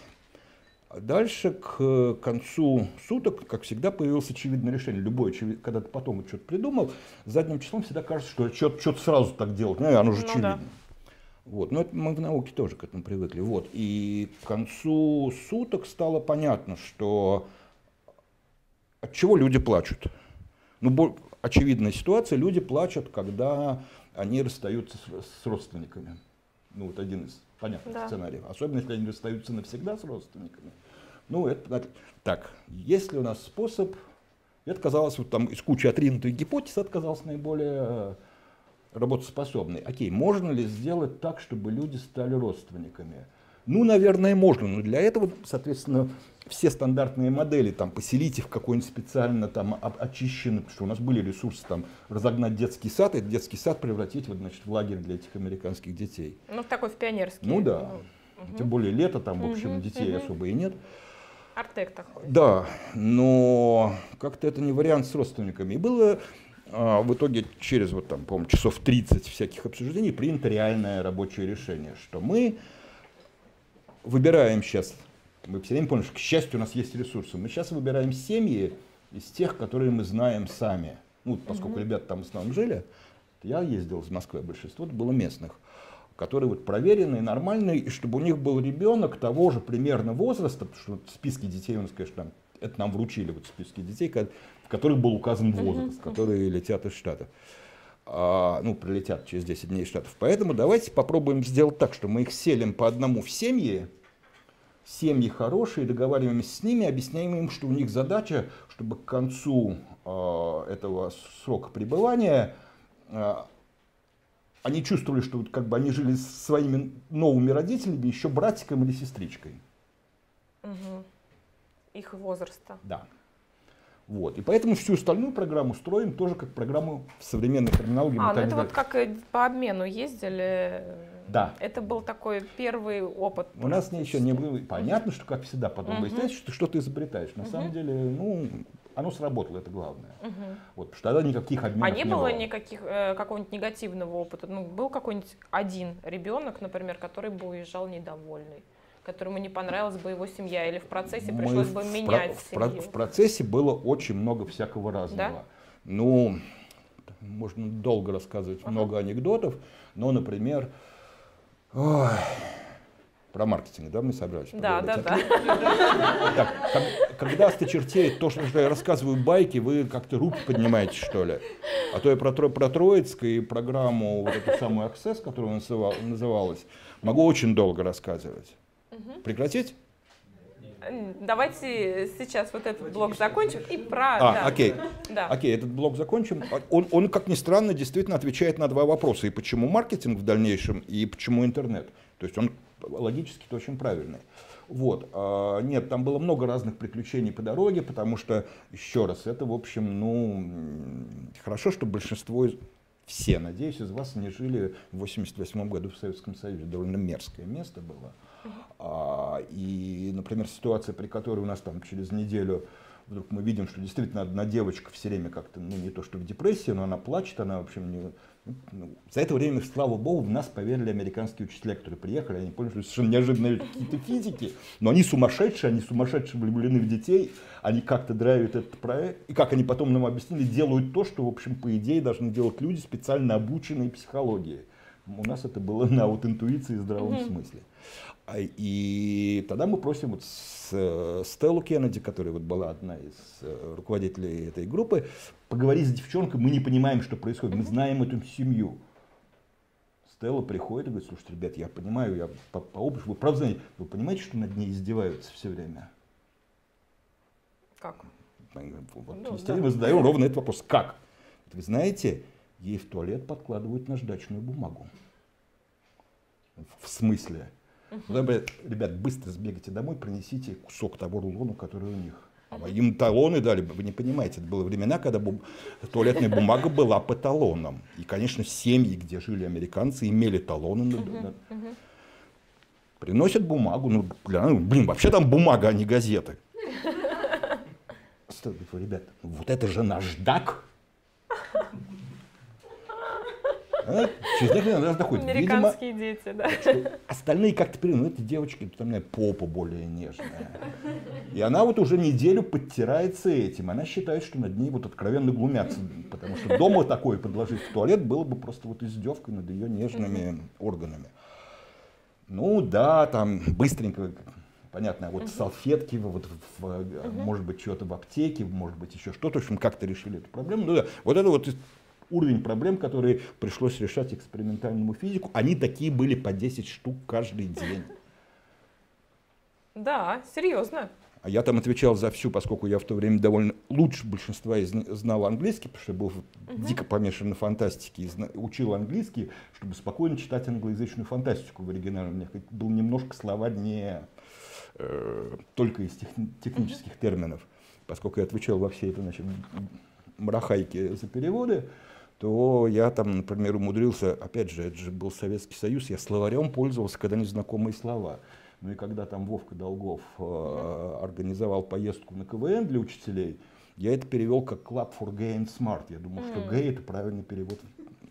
А дальше, к концу суток, как всегда, появилось очевидное решение. Любое, когда ты потом что-то придумал, задним числом всегда кажется, что что-то, что сразу так делать. Ну, оно же ну, очевидно. Да. Вот. Но это мы в науке тоже к этому привыкли. Вот. И к концу суток стало понятно, что от чего люди плачут. Ну, очевидная ситуация, люди плачут, когда они расстаются с, с родственниками. Ну, вот один из понятных да. сценариев. Особенно, если они расстаются навсегда с родственниками. Ну, это так. Есть ли у нас способ, это казалось, вот там из кучи отринутых гипотез, это казалось наиболее э, работоспособной. Окей, можно ли сделать так, чтобы люди стали родственниками? Ну, наверное, можно, но для этого, соответственно, все стандартные модели, там, поселить их в какой-нибудь специально там очищенный, потому что у нас были ресурсы, там, разогнать детский сад, и детский сад превратить вот, значит, в лагерь для этих американских детей. Ну, такой в пионерский. Ну, да. Угу. Тем более лето, там, в общем, угу, детей угу. особо и нет. Артек такой. Да, но как-то это не вариант с родственниками. И было а, в итоге через, вот там, по часов 30 всяких обсуждений принято реальное рабочее решение, что мы выбираем сейчас, мы все время помним, что, к счастью, у нас есть ресурсы, мы сейчас выбираем семьи из тех, которые мы знаем сами. Ну, поскольку угу. ребята там в основном жили, я ездил из Москвы, большинство было местных, которые вот проверенные, нормальные, и чтобы у них был ребенок того же примерно возраста, потому что вот списки детей у нас, конечно, там, это нам вручили, вот списки детей, в которых был указан возраст, которые летят из Штатов. А, ну, прилетят через 10 дней из Штатов. Поэтому давайте попробуем сделать так, что мы их селим по одному в семьи, семьи хорошие, договариваемся с ними, объясняем им, что у них задача, чтобы к концу э, этого срока пребывания э, они чувствовали, что вот как бы они жили с своими новыми родителями, еще братиком или сестричкой. Угу. Их возраста. Да. Вот. И поэтому всю остальную программу строим тоже как программу в современной терминологии. А, ну это вот как по обмену ездили Да. Это был такой первый опыт. У нас не еще не было. Понятно, что как всегда потом выясняется, что ты что-то изобретаешь. На самом деле, ну, оно сработало, это главное. Мгм. Вот, потому что тогда никаких обменов А не было было. никаких э, какого-нибудь негативного опыта? Ну, был какой-нибудь один ребенок, например, который бы уезжал недовольный, которому не понравилась бы его семья, или в процессе Мы пришлось бы менять про- в, про- семью? в процессе было очень много всякого разного. Ну, можно долго рассказывать, много анекдотов, но, например, ой, про маркетинг, да, мы собрались Да, да, поговорить? да. Так, когда осточертеет то, что я рассказываю байки, вы как-то руки поднимаете, что ли? А то я про, про Троицк и программу, вот эту самую Access, которая называ- называлась, могу очень долго рассказывать. Прекратить? Давайте сейчас вот этот блок закончим и про... А, да. окей. Да. Окей, этот блок закончим. Он, он, как ни странно, действительно отвечает на два вопроса. И почему маркетинг в дальнейшем, и почему интернет. То есть он логически-то очень правильный. Вот. А, Нет, там было много разных приключений по дороге, потому что, еще раз, это, в общем, ну, хорошо, что большинство, из- все, надеюсь, из вас не жили в 88 году в Советском Союзе. Довольно мерзкое место было. А, И, например, ситуация, при которой у нас там через неделю вдруг мы видим, что действительно одна девочка все время как-то, ну не то что в депрессии, но она плачет, она в общем не... ну, за это время, слава богу, в нас поверили американские учителя, которые приехали, они поняли, что совершенно неожиданные какие-то физики, но они сумасшедшие, они сумасшедшие влюблены в детей, они как-то драйвят этот проект, и как они потом нам объяснили, делают то, что, в общем, по идее должны делать люди, специально обученные психологии. У нас это было на вот интуиции и здравом смысле. А, И тогда мы просим вот с, э, Стеллу Кеннеди, которая вот была одна из э, руководителей этой группы, поговорить с девчонкой, мы не понимаем, что происходит, мы знаем эту семью. Стелла приходит и говорит, слушайте, ребят, я понимаю, я по, по опыту, вы правда знаете, вы понимаете, что над ней издеваются все время? Как? Вот, Ну, да. мы задаем ровно этот вопрос. Как? Вы знаете, ей в туалет подкладывают наждачную бумагу. В смысле? Ну, говорят, ребят, быстро сбегайте домой, принесите кусок того рулона, который у них. А им талоны дали, вы не понимаете, это было времена, когда бу- туалетная бумага была по талонам. И, конечно, семьи, где жили американцы, имели талоны. на- на- Приносят бумагу, ну, бля, ну, блин, вообще там бумага, а не газеты. *laughs* Говорю, ребят, вот это же наждак. А? Через некоторое время доходит. Видимо, Американские дети, да. остальные как-то приняли, ну, эти девочки, там, не знаю, попа более нежная. И она вот уже неделю подтирается этим. Она считает, что над ней вот откровенно глумятся. Потому что дома такое подложить в туалет было бы просто вот издевкой над ее нежными органами. Ну да, там быстренько, понятно, вот салфетки, вот, в- в, может быть, что-то в аптеке, может быть, еще что-то, в общем, как-то решили эту проблему. Ну да, вот это вот уровень проблем, которые пришлось решать экспериментальному физику, они такие были по 10 штук каждый день. Да, серьезно. А я там отвечал за всю, поскольку я в то время довольно лучше большинства из них знал английский, потому что я был дико помешан на фантастике и учил английский, чтобы спокойно читать англоязычную фантастику в оригинале. У меня был немножко слова не э, только из техни- технических терминов, поскольку я отвечал во всей этой значит, мрахайке за переводы, то я там, например, умудрился, опять же, это же был Советский Союз, я словарем пользовался, когда незнакомые слова. Ну и когда там Вовка Долгов э, организовал поездку на КВН для учителей, я это перевел как Club for Gay and Smart. Я думал, что гей это правильный перевод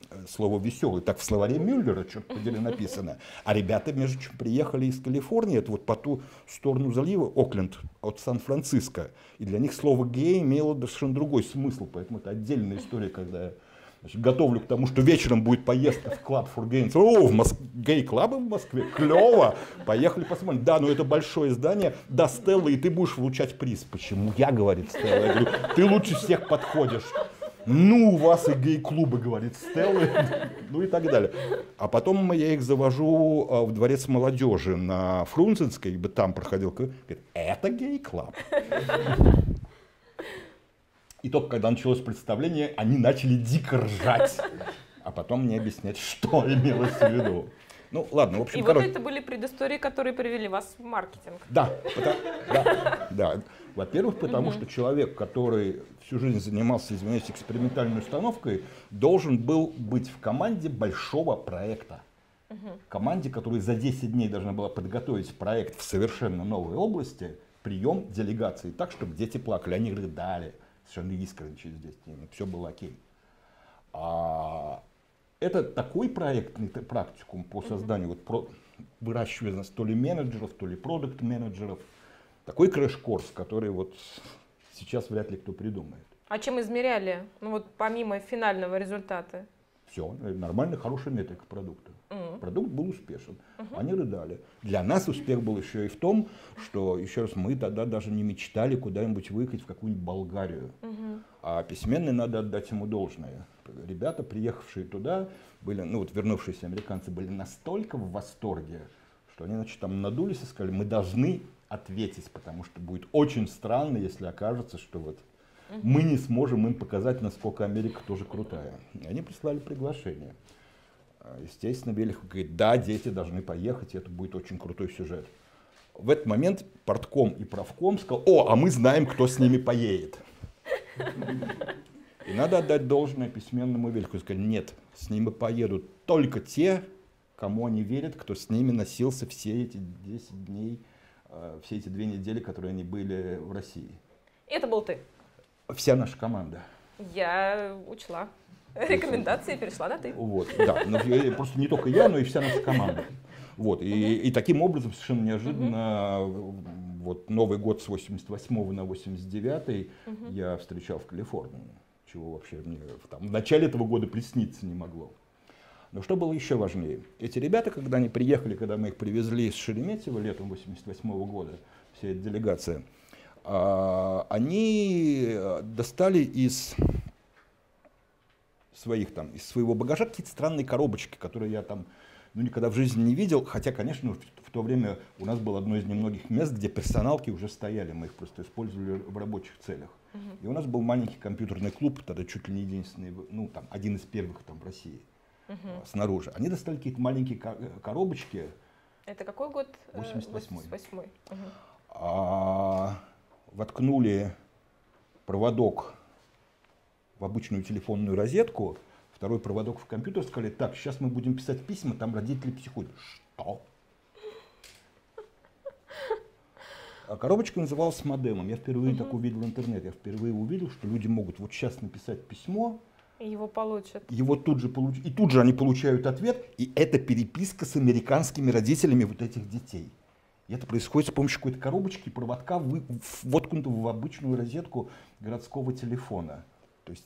э, слова веселый. Так в словаре Мюллера, черт подери, написано. А ребята, между чем, приехали из Калифорнии, это вот по ту сторону залива, Окленд, от Сан-Франциско. И для них слово гей имело совершенно другой смысл. Поэтому это отдельная история, когда готовлю к тому, что вечером будет поездка в and Smart. О, в Моск... гей-клабы в Москве, клево, поехали посмотрим. Да, но это большое здание, да, Стелла, и ты будешь получать приз. Почему я, говорит Стелла? Я говорю, ты лучше всех подходишь. Ну, у вас и гей-клубы, говорит Стелла, ну и так далее. А потом я их завожу а, в дворец молодежи на Фрунзенской, там проходил, говорит, это гей-клаб. И только когда началось представление, они начали дико ржать. А потом мне объяснять, что имелось в виду. Ну, ладно, в общем, И вот короче. это были предыстории, которые привели вас в маркетинг. Да, да, да. Во-первых, потому что человек, который всю жизнь занимался, извиняюсь, экспериментальной установкой, должен был быть в команде большого проекта. Команде, которая за 10 дней должна была подготовить проект в совершенно новой области, прием делегации так, чтобы дети плакали. Они рыдали совершенно искренне через 10 дней. Все было окей. А это такой проектный практикум по созданию, вот про, выращивания то ли менеджеров, то ли продукт менеджеров Такой crash-курс, который вот сейчас вряд ли кто придумает. А чем измеряли? Ну вот помимо финального результата. Все, нормально, хорошая метрика продукта. Mm. Продукт был успешен. Uh-huh. Они рыдали. Для нас успех был еще и в том, что, еще раз, мы тогда даже не мечтали куда-нибудь выехать в какую-нибудь Болгарию. Uh-huh. А письменный надо отдать ему должное. Ребята, приехавшие туда, были, ну вот вернувшиеся американцы, были настолько в восторге, что они, значит, там надулись и сказали, мы должны ответить, потому что будет очень странно, если окажется, что вот мы не сможем им показать, насколько Америка тоже крутая. И они прислали приглашение. А, естественно, Белихов говорит, да, дети должны поехать, это будет очень крутой сюжет. В этот момент портком и правком сказал, о, а мы знаем, кто с ними поедет. И надо отдать должное письменному Вельху. Сказать, нет, с ними поедут только те, кому они верят, кто с ними носился все эти 10 дней, а, все эти две недели, которые они были в России. Это был ты? Вся наша команда. Я учла. Рекомендации перешла на ты. Вот, да. Но просто не только я, но и вся наша команда. Вот, и, и таким образом совершенно неожиданно вот Новый год с 88 на 89 я встречал в Калифорнии, чего вообще мне там, в начале этого года присниться не могло. Но что было еще важнее? Эти ребята, когда они приехали, когда мы их привезли из Шереметьево летом 88 года, вся эта делегация, они достали из своих там, из своего багажа какие-то странные коробочки, которые я там ну, никогда в жизни не видел. Хотя, конечно, в, в то время у нас было одно из немногих мест, где персоналки уже стояли. Мы их просто использовали в рабочих целях. И у нас был маленький компьютерный клуб, тогда чуть ли не единственный, ну, там, один из первых там в России uh-huh. снаружи. Они достали какие-то маленькие коробочки. Это какой год? 88-й. 88 uh-huh. а, воткнули проводок в обычную телефонную розетку, второй проводок в компьютер, сказали, так, сейчас мы будем писать письма, там родители психуют. Что? А коробочка называлась модемом. Я впервые угу. так увидел интернет. Я впервые увидел, что люди могут вот сейчас написать письмо. И его получат. Его тут же получат. И тут же они получают ответ. И это переписка с американскими родителями вот этих детей. И это происходит с помощью какой-то коробочки, проводка, воткнутого в обычную розетку городского телефона. То есть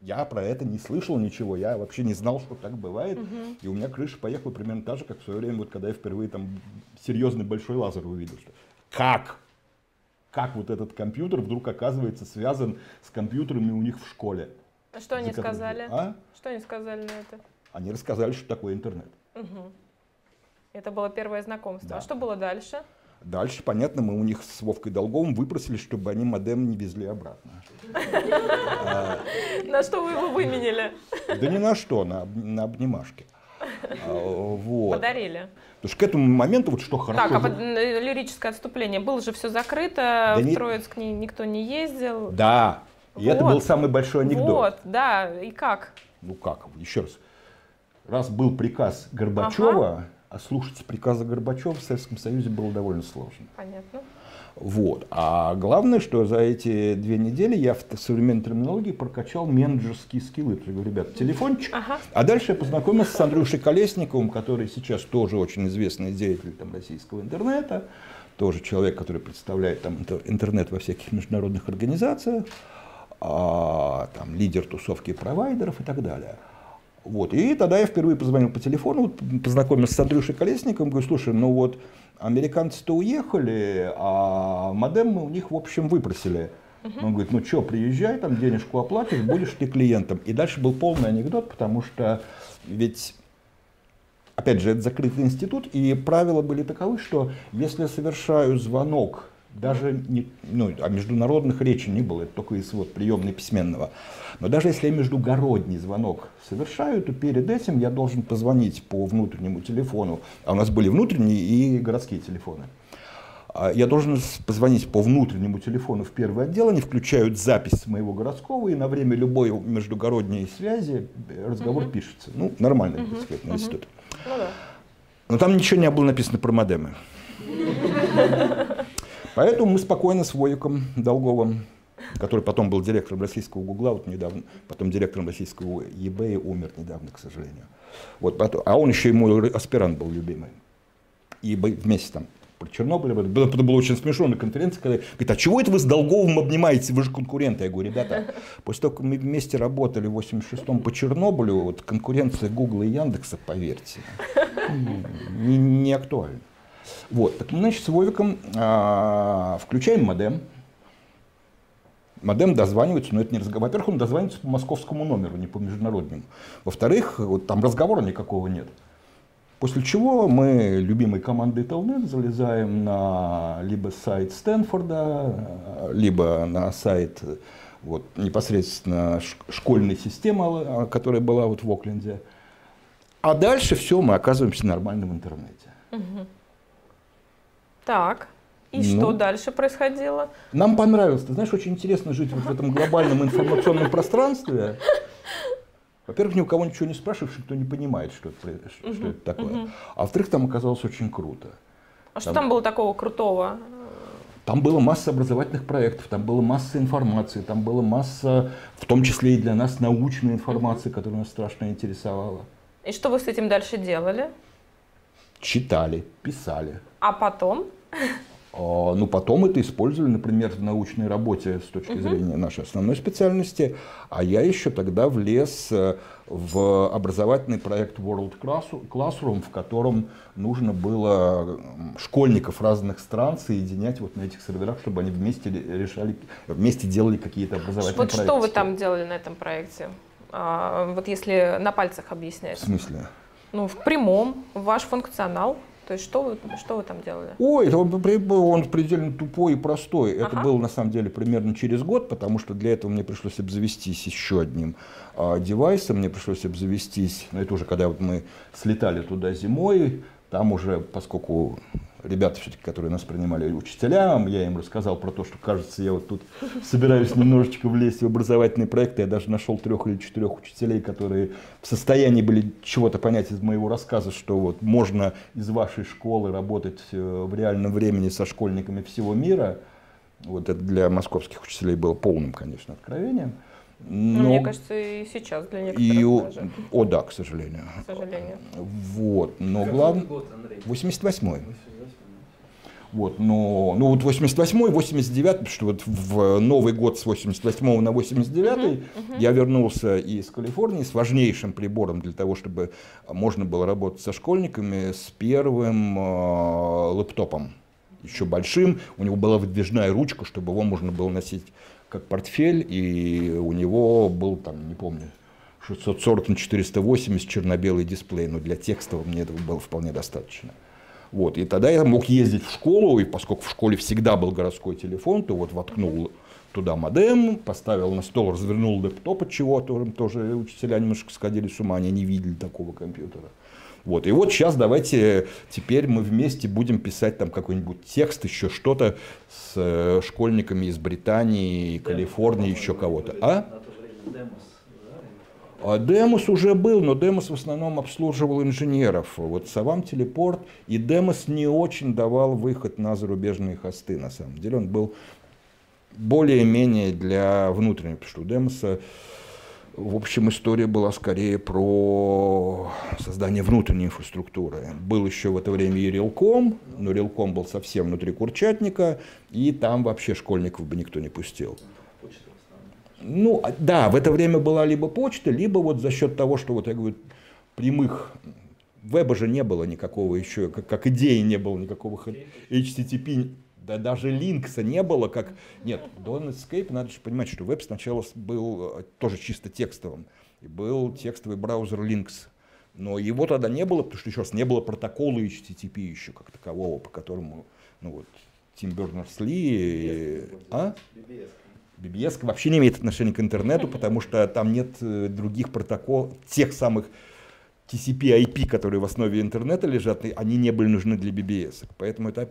я про это не слышал ничего, я вообще не знал, что так бывает. Угу. И у меня крыша поехала примерно так же, как в свое время, вот когда я впервые там серьезный большой лазер увидел. Что как? Как вот этот компьютер вдруг оказывается связан с компьютерами у них в школе? А что они сказали? А? Что они сказали на это? Они рассказали, что такое интернет. Угу. Это было первое знакомство. Да. А что было дальше? Дальше, понятно, мы у них с Вовкой Долговым выпросили, чтобы они модем не везли обратно. На что вы его выменили? Да ни на что, на, обнимашки. А, вот. Подарили. Потому что к этому моменту вот что хорошо. Так, а под, лирическое отступление. Было же все закрыто, да в не... Троицк ни, никто не ездил. Да, и вот. это был самый большой анекдот. Вот, да, и как? Ну как, еще раз. Раз был приказ Горбачева, ага а слушать приказа Горбачева в Советском Союзе было довольно сложно. Понятно. Вот. А главное, что за эти две недели я в современной терминологии прокачал менеджерские скиллы. Я говорю, ребят, телефончик. Ага. А дальше я познакомился с Андрюшей Колесниковым, который сейчас тоже очень известный деятель там, российского интернета. Тоже человек, который представляет там, интернет во всяких международных организациях. А, там, лидер тусовки провайдеров и так далее. Вот. И тогда я впервые позвонил по телефону, познакомился с Андрюшей Колесником, говорю, слушай, ну вот американцы-то уехали, а модем мы у них, в общем, выпросили. Он говорит, ну что, приезжай, там денежку оплатишь, будешь ты клиентом. И дальше был полный анекдот, потому что ведь, опять же, это закрытый институт, и правила были таковы, что если я совершаю звонок, даже не, ну, о международных речи не было, это только из вот, приемной письменного, но даже если я междугородний звонок совершаю, то перед этим я должен позвонить по внутреннему телефону, а у нас были внутренние и городские телефоны. А я должен позвонить по внутреннему телефону в первый отдел, они включают запись моего городского, и на время любой междугородней связи разговор угу. пишется. Ну, нормально, угу. так сказать, на институт. Ну, да. Но там ничего не было написано про модемы. *laughs* Поэтому мы спокойно с Войком Долговым, который потом был директором российского Гугла, вот недавно, потом директором российского eBay, умер недавно, к сожалению. Вот, а он еще и мой аспирант был любимый. И вместе там про Чернобыль, было, это было очень смешно на конференции, когда говорит, а чего это вы с Долговым обнимаетесь, вы же конкуренты. Я говорю, ребята, *laughs* после того, как мы вместе работали в 86-м по Чернобылю, вот конкуренция Гугла и Яндекса, поверьте, *laughs* не, не актуальна. Вот, так мы, значит, с Вовиком а, включаем модем, Модем дозванивается, но это не разговор. Во-первых, он дозванивается по московскому номеру, не по международному. Во-вторых, вот там разговора никакого нет. После чего мы любимой командой Telnet залезаем на либо сайт Стэнфорда, либо на сайт вот, непосредственно школьной системы, а, которая была вот в Окленде. А дальше все, мы оказываемся в нормальном интернете. Угу. Так. И ну, что дальше происходило? Нам понравилось. Ты знаешь, очень интересно жить вот в этом глобальном информационном пространстве. Во-первых, ни у кого ничего не спрашиваешь, никто не понимает, что это, что угу, это такое. Угу. А во-вторых, там оказалось очень круто. А там, что там было такого крутого? Там было масса образовательных проектов, там была масса информации, там была масса, в том числе и для нас, научной информации, которая нас страшно интересовала. И что вы с этим дальше делали? Читали, писали. А потом? *laughs* А, ну, потом это использовали, например, в научной работе с точки зрения нашей основной специальности. А я еще тогда влез э, в образовательный проект World Classroom, в котором нужно было школьников разных стран соединять вот на этих серверах, чтобы они вместе решали, вместе делали какие-то образовательные вот проекты. Вот что вы там делали на этом проекте? А, вот если на пальцах объяснять. В смысле? Ну, в прямом, ваш функционал. То есть что вы, что вы там делали? Ой, это он, он предельно тупой и простой. Ага. Это было на самом деле примерно через год, потому что для этого мне пришлось обзавестись еще одним а, девайсом. Мне пришлось обзавестись, ну это уже когда вот мы слетали туда зимой, там уже, поскольку ребята, все-таки, которые нас принимали учителям, я им рассказал про то, что, кажется, я вот тут собираюсь немножечко влезть в образовательные проекты. Я даже нашел трех или четырех учителей, которые в состоянии были чего-то понять из моего рассказа, что вот можно из вашей школы работать э, в реальном времени со школьниками всего мира. Вот это для московских учителей было полным, конечно, откровением. Но... Мне кажется, и сейчас для некоторых и... даже. О, да, к сожалению. К сожалению. Вот, но главное... 88-й. Вот, но, ну вот 88-й, 89 потому что вот в Новый год с 88 на 89 uh-huh, uh-huh. я вернулся из Калифорнии с важнейшим прибором для того, чтобы можно было работать со школьниками, с первым э, лэптопом, еще большим. У него была выдвижная ручка, чтобы его можно было носить как портфель, и у него был там, не помню, 640 на 480 черно-белый дисплей, но для текстового мне этого было вполне достаточно. Вот, и тогда я мог ездить в школу, и поскольку в школе всегда был городской телефон, то вот воткнул туда модем, поставил на стол, развернул лэптоп от чего-то, тоже учителя немножко сходили с ума, они не видели такого компьютера. Вот. И вот сейчас давайте теперь мы вместе будем писать там какой-нибудь текст, еще что-то с э, школьниками из Британии, Калифорнии, еще кого-то. А? А Демос уже был, но Демос в основном обслуживал инженеров. Вот Савам Телепорт и Демос не очень давал выход на зарубежные хосты, на самом деле. Он был более-менее для внутреннего, Демоса в общем, история была скорее про создание внутренней инфраструктуры. Был еще в это время и Рилком, но Рилком был совсем внутри Курчатника, и там вообще школьников бы никто не пустил. Ну, а, да, в это время была либо почта, либо вот за счет того, что вот я говорю, прямых веба же не было никакого еще, как, как идеи не было никакого HTTP, да даже линкса не было, как... Нет, до Netscape надо же понимать, что веб сначала был э, тоже чисто текстовым, и был текстовый браузер Lynx. Но его тогда не было, потому что еще раз не было протокола HTTP еще как такового, по которому, ну вот, Тим Бернерс-Ли... А? BBS вообще не имеет отношения к интернету, потому что там нет э, других протоколов, тех самых TCP, IP, которые в основе интернета лежат, они не были нужны для BBS. Поэтому это,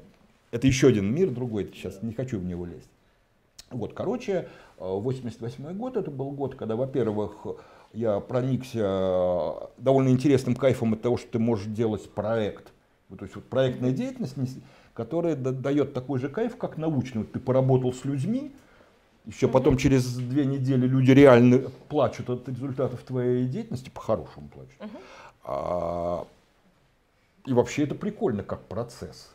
это еще один мир, другой, сейчас не хочу в него лезть. Вот, короче, 88 э, год, это был год, когда, во-первых, я проникся довольно интересным кайфом от того, что ты можешь делать проект Вот, то есть вот проектная деятельность, которая дает такой же кайф, как научный. Вот ты поработал с людьми, еще потом через две недели люди реально плачут от результатов твоей деятельности, по-хорошему плачут. А, и вообще это прикольно как процесс.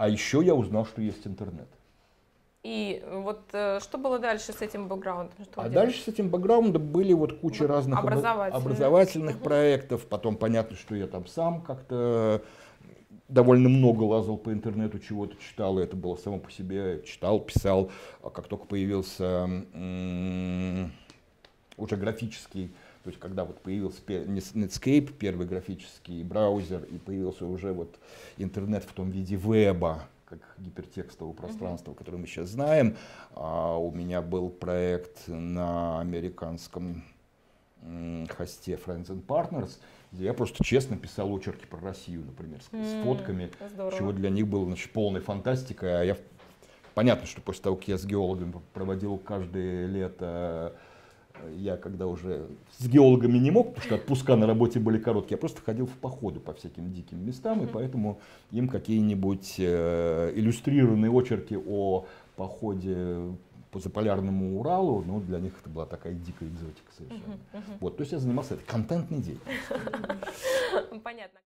А еще я узнал, что есть интернет. И вот э, что было дальше с этим бэкграундом? Что а дальше с этим бэкграундом были вот куча разных образовательных, образовательных угу. проектов. Потом понятно, что я там сам как-то довольно много лазал по интернету, чего-то читал, и это было само по себе, читал, писал. А как только появился уже графический, то есть когда вот появился Netscape, первый графический браузер, и появился уже вот интернет в том виде веба, как гипертекстового пространства, mm-hmm. которое мы сейчас знаем. А у меня был проект на американском хосте Friends and Partners, где я просто честно писал очерки про Россию, например, с, mm-hmm. с фотками, Здорово. чего для них было значит, полной фантастикой. А я понятно, что после того, как я с геологами проводил каждое лето я когда уже с геологами не мог, потому что отпуска на работе были короткие, я просто ходил в походы по всяким диким местам, и поэтому им какие-нибудь э, иллюстрированные очерки о походе по заполярному Уралу, ну, для них это была такая дикая экзотика совершенно. Uh-huh, uh-huh. Вот, то есть я занимался этой контентной деятельностью. *laughs*